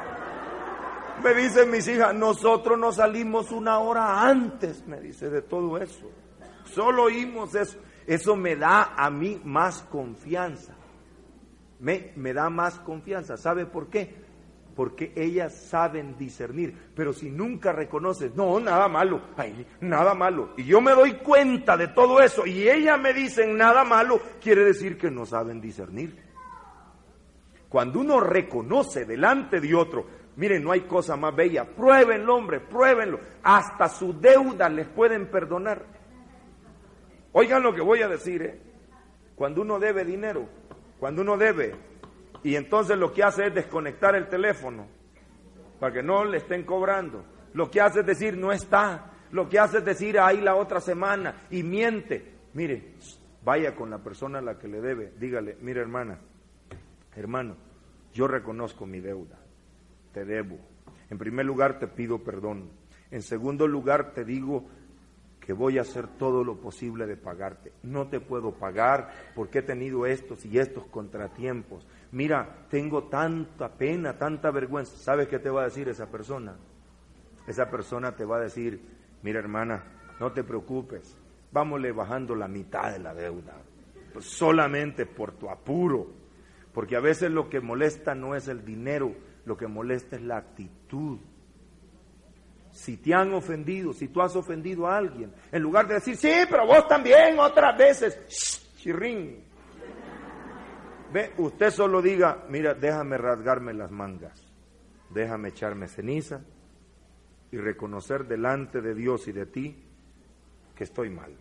B: Me dicen mis hijas, nosotros no salimos una hora antes, me dice, de todo eso. Solo oímos eso. Eso me da a mí más confianza me, me da más confianza. ¿Sabe por qué? Porque ellas saben discernir. Pero si nunca reconoces, no, nada malo, ay, nada malo. Y yo me doy cuenta de todo eso y ellas me dicen nada malo, quiere decir que no saben discernir. Cuando uno reconoce delante de otro, miren, no hay cosa más bella, pruébenlo, hombre, pruébenlo. Hasta su deuda les pueden perdonar. Oigan lo que voy a decir, ¿eh? Cuando uno debe dinero, cuando uno debe. Y entonces lo que hace es desconectar el teléfono para que no le estén cobrando. Lo que hace es decir, no está. Lo que hace es decir, ahí la otra semana y miente. Mire, vaya con la persona a la que le debe. Dígale, mire hermana, hermano, yo reconozco mi deuda. Te debo. En primer lugar, te pido perdón. En segundo lugar, te digo que voy a hacer todo lo posible de pagarte. No te puedo pagar porque he tenido estos y estos contratiempos. Mira, tengo tanta pena, tanta vergüenza. ¿Sabes qué te va a decir esa persona? Esa persona te va a decir, mira hermana, no te preocupes, vámosle bajando la mitad de la deuda, pues solamente por tu apuro, porque a veces lo que molesta no es el dinero, lo que molesta es la actitud si te han ofendido, si tú has ofendido a alguien, en lugar de decir, sí, pero vos también otras veces, chirrín. Ve, usted solo diga, mira, déjame rasgarme las mangas, déjame echarme ceniza y reconocer delante de Dios y de ti que estoy mal.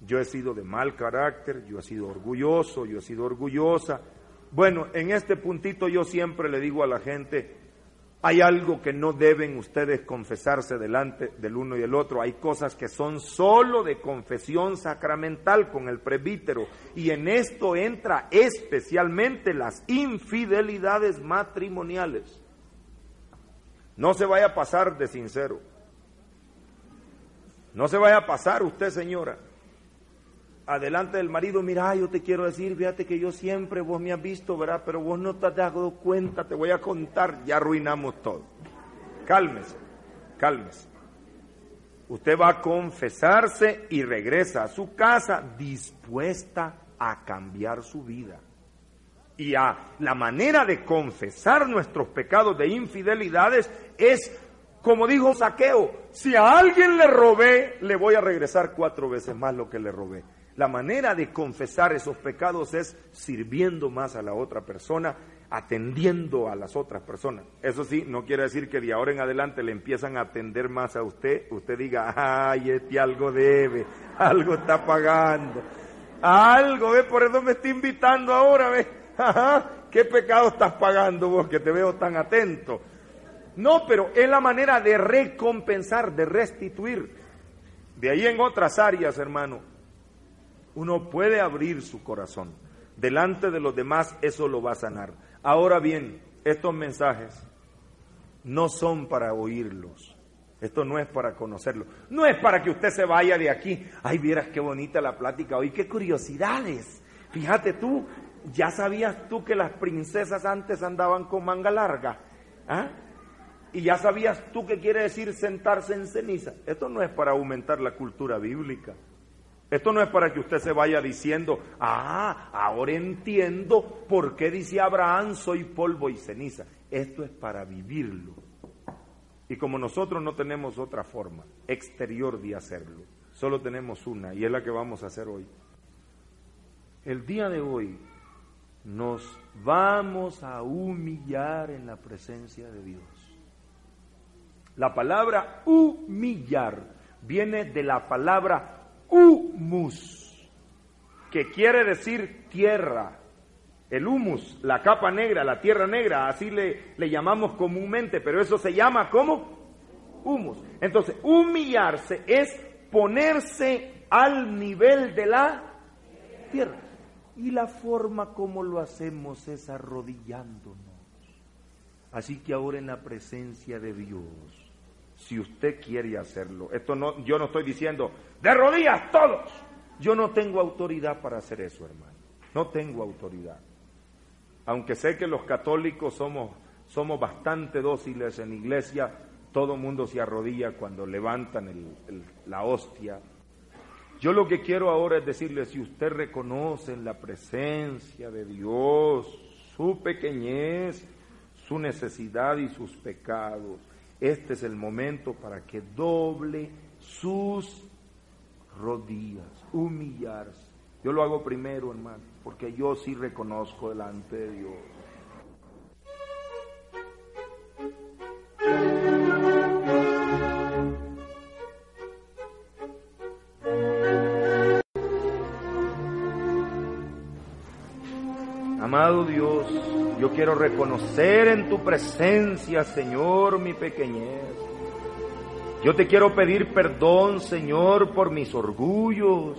B: Yo he sido de mal carácter, yo he sido orgulloso, yo he sido orgullosa. Bueno, en este puntito yo siempre le digo a la gente, hay algo que no deben ustedes confesarse delante del uno y el otro. Hay cosas que son solo de confesión sacramental con el presbítero. Y en esto entra especialmente las infidelidades matrimoniales. No se vaya a pasar de sincero. No se vaya a pasar usted, señora adelante del marido, mira, yo te quiero decir, fíjate que yo siempre, vos me has visto, ¿verdad? Pero vos no te has dado cuenta, te voy a contar, ya arruinamos todo. Cálmese, cálmese. Usted va a confesarse y regresa a su casa dispuesta a cambiar su vida. Y a la manera de confesar nuestros pecados de infidelidades es, como dijo Saqueo, si a alguien le robé, le voy a regresar cuatro veces más lo que le robé La manera de confesar esos pecados es sirviendo más a la otra persona, atendiendo a las otras personas. Eso sí, no quiere decir que de ahora en adelante le empiezan a atender más a usted, usted diga, ay, este algo debe, algo está pagando, algo, ve, por eso me está invitando ahora, ve, ¿qué pecado estás pagando vos que te veo tan atento? No, pero es la manera de recompensar, de restituir. De ahí en otras áreas, hermano, uno puede abrir su corazón. Delante de los demás eso lo va a sanar. Ahora bien, estos mensajes no son para oírlos. Esto no es para conocerlo. No es para que usted se vaya de aquí. Ay, vieras qué bonita la plática hoy, qué curiosidades. Fíjate tú, ya sabías tú que las princesas antes andaban con manga larga. ¿Ah? Y ya sabías tú qué quiere decir sentarse en ceniza. Esto no es para aumentar la cultura bíblica. Esto no es para que usted se vaya diciendo, ah, ahora entiendo por qué dice Abraham, soy polvo y ceniza. Esto es para vivirlo. Y como nosotros no tenemos otra forma exterior de hacerlo, solo tenemos una y es la que vamos a hacer hoy. El día de hoy nos vamos a humillar en la presencia de Dios. La palabra humillar viene de la palabra humus, que quiere decir tierra. El humus, la capa negra, la tierra negra, así le, le llamamos comúnmente, pero eso se llama como humus. Entonces, humillarse es ponerse al nivel de la tierra. Y la forma como lo hacemos es arrodillándonos. Así que ahora en la presencia de Dios, si usted quiere hacerlo. Esto no, yo no estoy diciendo, de rodillas todos. Yo no tengo autoridad para hacer eso, hermano. No tengo autoridad. Aunque sé que los católicos somos, somos bastante dóciles en iglesia, todo mundo se arrodilla cuando levantan la hostia. Yo lo que quiero ahora es decirle, si usted reconoce en la presencia de Dios su pequeñez, su necesidad y sus pecados, este es el momento para que doble sus rodillas, humillarse. Yo lo hago primero, hermano, porque yo sí reconozco delante de Dios. Amado Dios, yo quiero reconocer en tu presencia, Señor, mi pequeñez. Yo te quiero pedir perdón, Señor, por mis orgullos.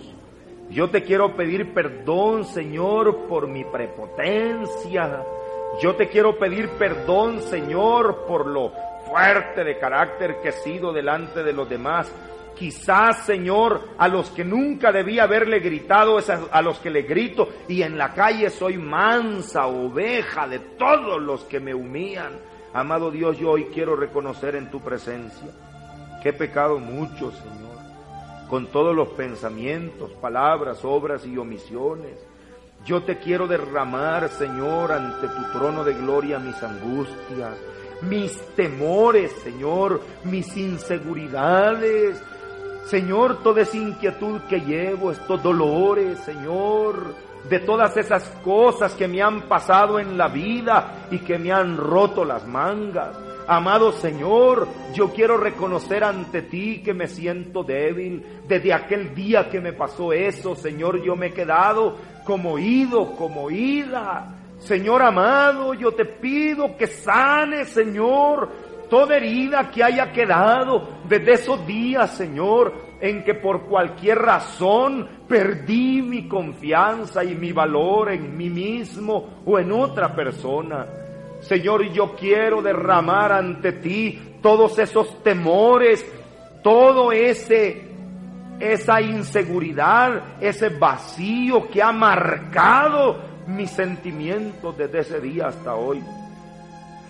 B: Yo te quiero pedir perdón, Señor, por mi prepotencia. Yo te quiero pedir perdón, Señor, por lo fuerte de carácter que he sido delante de los demás. Quizás, Señor, a los que nunca debía haberle gritado a, los que le grito y en la calle soy mansa oveja de todos los que me humillan. Amado Dios, yo hoy quiero reconocer en tu presencia que he pecado mucho, Señor, con todos los pensamientos, palabras, obras y omisiones. Yo te quiero derramar, Señor, ante tu trono de gloria mis angustias, mis temores, Señor, mis inseguridades, Señor, toda esa inquietud que llevo, estos dolores, Señor, de todas esas cosas que me han pasado en la vida y que me han roto las mangas. Amado Señor, yo quiero reconocer ante ti que me siento débil. Desde aquel día que me pasó eso, Señor, yo me he quedado como ido, como ida. Señor amado, yo te pido que sane, Señor, toda herida que haya quedado desde esos días, Señor, en que por cualquier razón perdí mi confianza y mi valor en mí mismo o en otra persona. Señor, yo quiero derramar ante ti todos esos temores, todo ese esa inseguridad, ese vacío que ha marcado mis sentimientos desde ese día hasta hoy.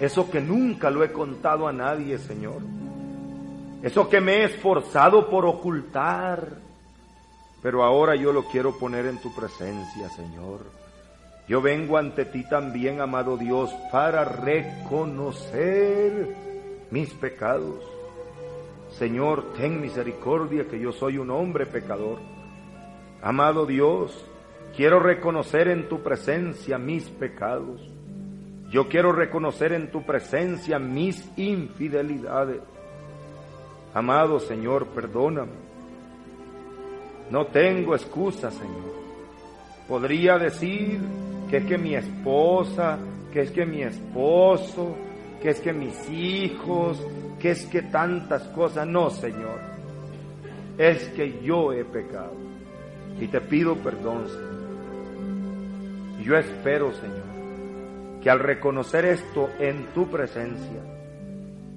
B: Eso que nunca lo he contado a nadie, Señor. Eso que me he esforzado por ocultar. Pero ahora yo lo quiero poner en tu presencia, Señor. Yo vengo ante ti también, amado Dios, para reconocer mis pecados. Señor, ten misericordia que yo soy un hombre pecador. Amado Dios, quiero reconocer en tu presencia mis pecados. Yo quiero reconocer en tu presencia mis infidelidades. Amado Señor, perdóname. No tengo excusa, Señor. Podría decir que es que mi esposa, que es que mi esposo, que es que mis hijos, que es que tantas cosas. No, Señor. Es que yo he pecado. Y te pido perdón, Señor. Yo espero, Señor, que al reconocer esto en tu presencia,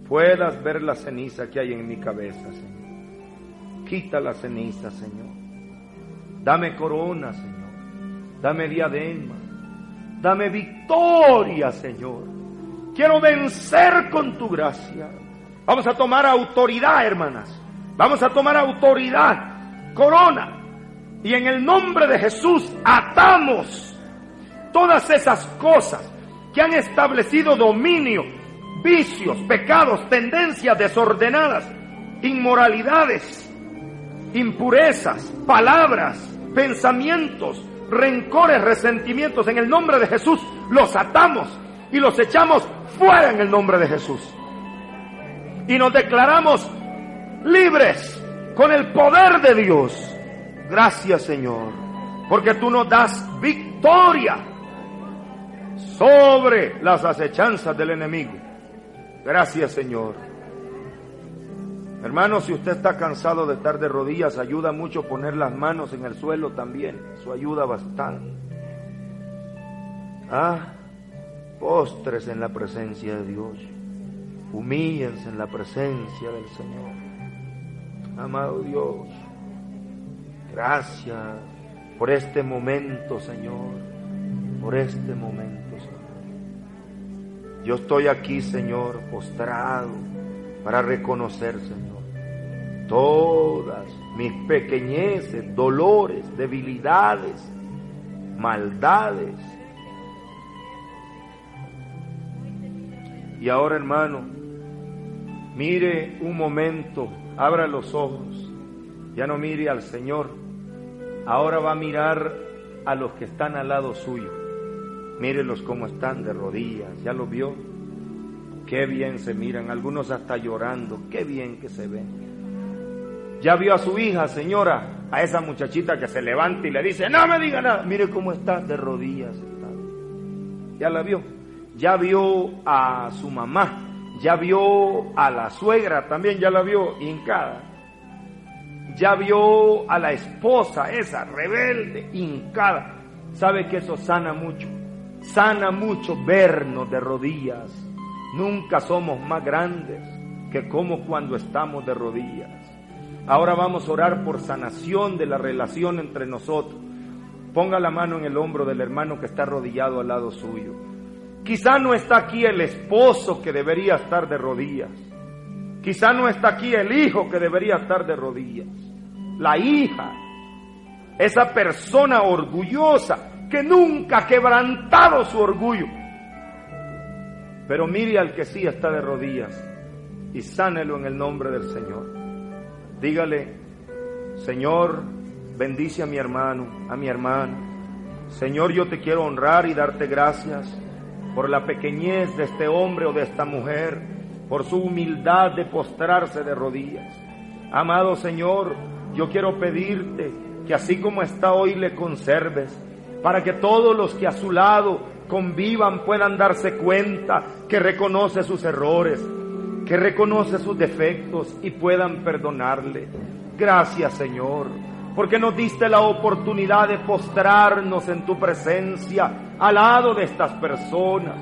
B: puedas ver la ceniza que hay en mi cabeza, Señor. Quita la ceniza, Señor. Dame corona, Señor. Dame diadema. Dame victoria, Señor. Quiero vencer con tu gracia. Vamos a tomar autoridad, hermanas. Vamos a tomar autoridad. Corona. Y en el nombre de Jesús atamos todas esas cosas que han establecido dominio, vicios, pecados, tendencias desordenadas, inmoralidades, impurezas, palabras, pensamientos, rencores, resentimientos. En el nombre de Jesús los atamos y los echamos fuera en el nombre de Jesús. Y nos declaramos libres con el poder de Dios. Gracias Señor, porque tú nos das victoria sobre las acechanzas del enemigo. Gracias Señor. Hermano, si usted está cansado de estar de rodillas, ayuda mucho poner las manos en el suelo también. Eso ayuda bastante. Ah, postres en la presencia de Dios. Humíllense en la presencia del Señor. Amado Dios, gracias por este momento, Señor. Por este momento. Yo estoy aquí, Señor, postrado para reconocer, Señor, todas mis pequeñeces, dolores, debilidades, maldades. Y ahora, hermano, mire un momento, abra los ojos, ya no mire al Señor, ahora va a mirar a los que están al lado suyo. Mírelos como están de rodillas, ¿ya lo vio? Qué bien se miran, algunos hasta llorando, qué bien que se ven. Ya vio a su hija, señora, a esa muchachita que se levanta y le dice, no me diga nada, mire cómo está de rodillas. Ya la vio. Ya vio a su mamá, ya vio a la suegra, también ya la vio hincada. Ya vio a la esposa, esa rebelde, hincada. ¿Sabe que eso sana mucho? Sana mucho vernos de rodillas Nunca somos más grandes que como cuando estamos de rodillas. Ahora vamos a orar por sanación de la relación entre nosotros. Ponga la mano en el hombro del hermano que está arrodillado al lado suyo. Quizá no está aquí el esposo que debería estar de rodillas. Quizá no está aquí el hijo que debería estar de rodillas. La hija. Esa persona orgullosa que nunca ha quebrantado su orgullo pero mire al que sí está de rodillas y sánelo en el nombre del Señor. Dígale, Señor, bendice a mi hermano, a mi hermana. Señor, yo te quiero honrar y darte gracias por la pequeñez de este hombre o de esta mujer, por su humildad de postrarse de rodillas. Amado Señor, yo quiero pedirte que así como está hoy le conserves, para que todos los que a su lado convivan puedan darse cuenta que reconoce sus errores, que reconoce sus defectos y puedan perdonarle. Gracias Señor, porque nos diste la oportunidad de postrarnos en tu presencia al lado de estas personas.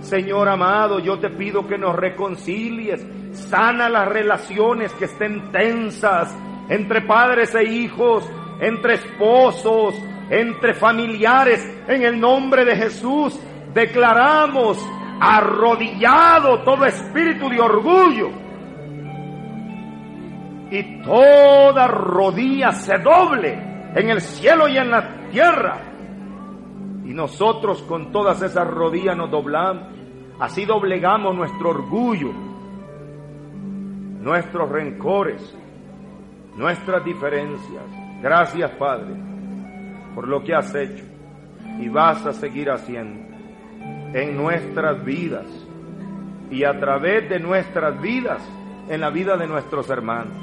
B: Señor amado, yo te pido que nos reconcilies, sana las relaciones que estén tensas entre padres e hijos, entre esposos, entre familiares, en el nombre de Jesús, declaramos arrodillado todo espíritu de orgullo. Y toda rodilla se doble en el cielo y en la tierra. Y nosotros con todas esas rodillas nos doblamos. Así doblegamos nuestro orgullo, nuestros rencores, nuestras diferencias. Gracias, Padre por lo que has hecho y vas a seguir haciendo en nuestras vidas y a través de nuestras vidas en la vida de nuestros hermanos.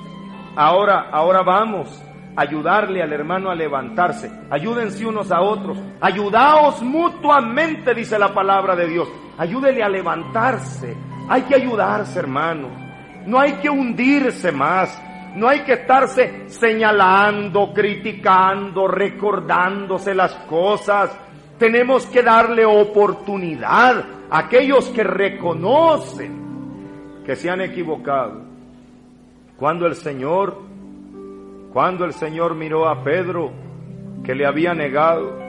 B: Ahora, ahora vamos a ayudarle al hermano a levantarse. Ayúdense unos a otros. Ayudaos mutuamente, dice la palabra de Dios. Ayúdele a levantarse. Hay que ayudarse, hermano. No hay que hundirse más. No hay que estarse señalando, criticando, recordándose las cosas. Tenemos que darle oportunidad a aquellos que reconocen que se han equivocado. Cuando el Señor, cuando el Señor miró a Pedro que le había negado,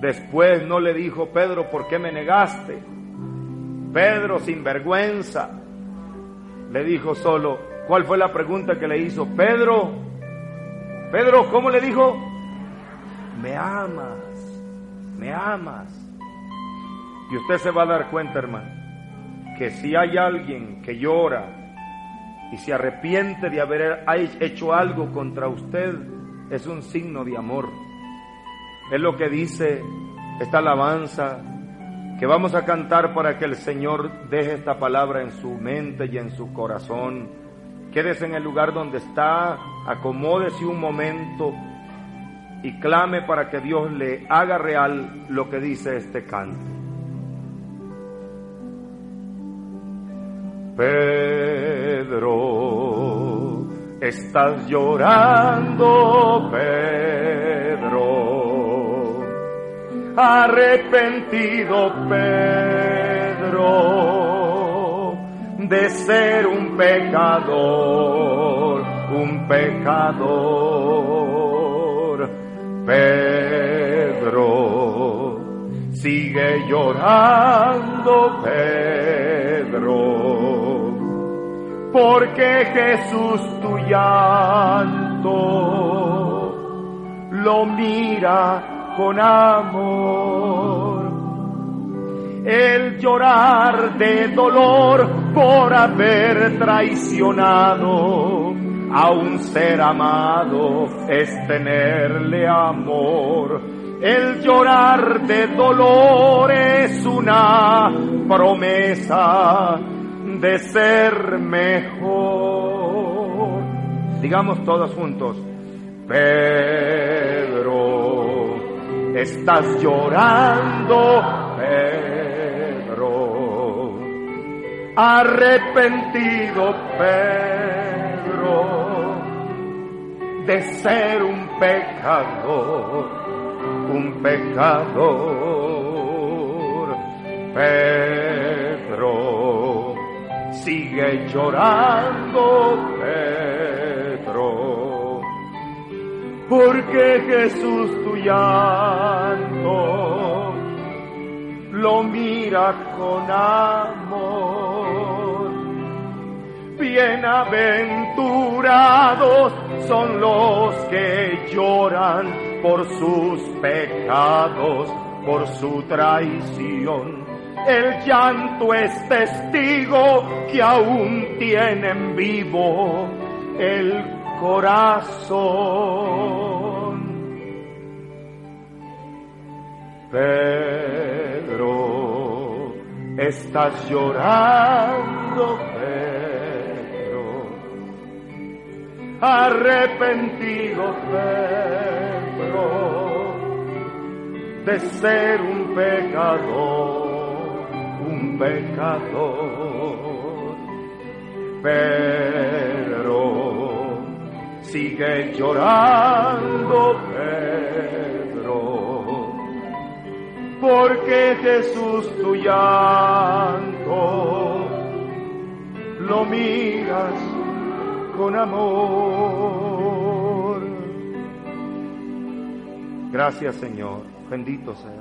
B: después no le dijo, Pedro, ¿por qué me negaste? Pedro, sin vergüenza, le dijo solo, ¿cuál fue la pregunta que le hizo? Pedro, Pedro, ¿cómo le dijo? Me amas, me amas. Y usted se va a dar cuenta, hermano, que si hay alguien que llora y se arrepiente de haber hecho algo contra usted, es un signo de amor. Es lo que dice esta alabanza que vamos a cantar para que el Señor deje esta palabra en su mente y en su corazón. Quédese en el lugar donde está, acomódese un momento y clame para que Dios le haga real lo que dice este canto. Pedro, estás llorando, Pedro arrepentido Pedro de ser un pecador, un pecador. Pedro, sigue llorando Pedro, porque Jesús tu llanto lo mira con amor. El llorar de dolor por haber traicionado a un ser amado es tenerle amor. El llorar de dolor es una promesa de ser mejor. Digamos todos juntos, Pedro estás llorando, arrepentido, Pedro, de ser un pecador, un pecador, Pedro, sigue llorando, Pedro porque Jesús tu llanto lo mira con amor. Bienaventurados son los que lloran por sus pecados, por su traición. El llanto es testigo que aún tienen vivo el corazón. Pedro, estás llorando, arrepentido, Pedro, de ser un pecador, un pecador. Pedro, sigue llorando Pedro, porque Jesús tu llanto lo miras con amor. Gracias Señor, bendito seas.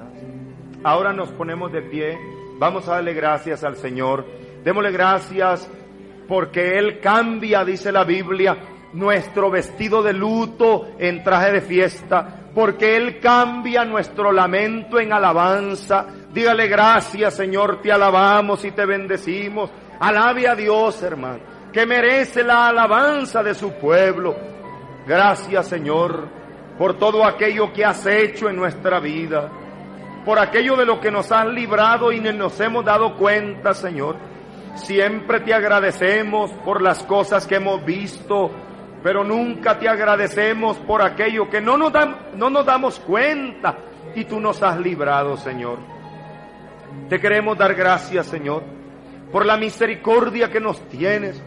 B: Ahora nos ponemos de pie, vamos a darle gracias al Señor, démosle gracias porque Él cambia, dice la Biblia, nuestro vestido de luto en traje de fiesta, porque Él cambia nuestro lamento en alabanza. Dígale gracias, Señor, te alabamos y te bendecimos. Alabe a Dios, hermano, que merece la alabanza de su pueblo. Gracias, Señor. por todo aquello que has hecho en nuestra vida, por aquello de lo que nos has librado y nos hemos dado cuenta, Señor. Siempre te agradecemos por las cosas que hemos visto, pero nunca te agradecemos por aquello que no nos, no nos damos cuenta y tú nos has librado, Señor. Te queremos dar gracias, Señor, por la misericordia que nos tienes,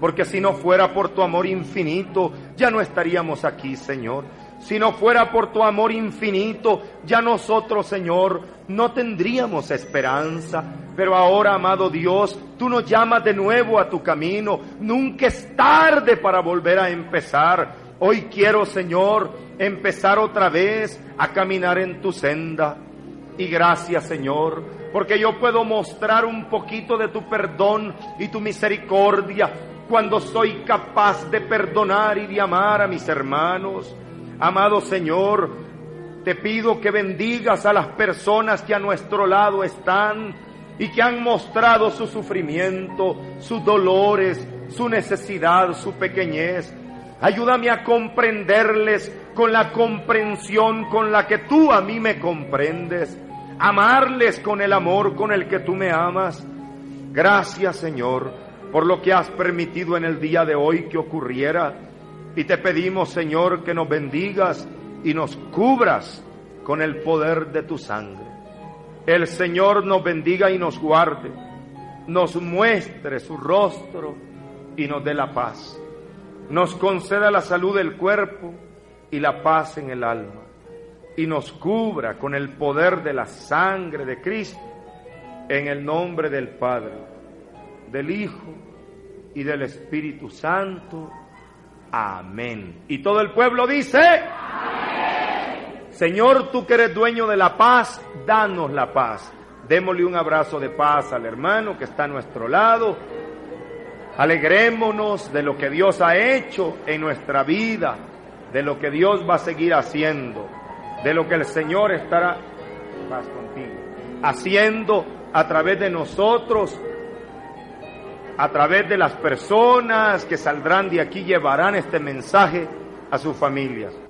B: porque si no fuera por tu amor infinito, ya no estaríamos aquí, Señor. Si no fuera por tu amor infinito, ya nosotros, Señor, no tendríamos esperanza. Pero ahora, amado Dios, tú nos llamas de nuevo a tu camino. Nunca es tarde para volver a empezar. Hoy quiero, Señor, empezar otra vez a caminar en tu senda. Y gracias, Señor, porque yo puedo mostrar un poquito de tu perdón y tu misericordia cuando soy capaz de perdonar y de amar a mis hermanos. Amado Señor, te pido que bendigas a las personas que a nuestro lado están y que han mostrado su sufrimiento, sus dolores, su necesidad, su pequeñez. Ayúdame a comprenderles con la comprensión con la que tú a mí me comprendes. Amarles con el amor con el que tú me amas. Gracias Señor por lo que has permitido en el día de hoy que ocurriera y te pedimos, Señor, que nos bendigas y nos cubras con el poder de tu sangre. El Señor nos bendiga y nos guarde, nos muestre su rostro y nos dé la paz. Nos conceda la salud del cuerpo y la paz en el alma. Y nos cubra con el poder de la sangre de Cristo en el nombre del Padre, del Hijo y del Espíritu Santo. Amén. Y todo el pueblo dice, Señor, tú que eres dueño de la paz, danos la paz. Démosle un abrazo de paz al hermano que está a nuestro lado. Alegrémonos de lo que Dios ha hecho en nuestra vida, de lo que Dios va a seguir haciendo, de lo que el Señor estará haciendo a través de nosotros a través de las personas que saldrán de aquí llevarán este mensaje a sus familias.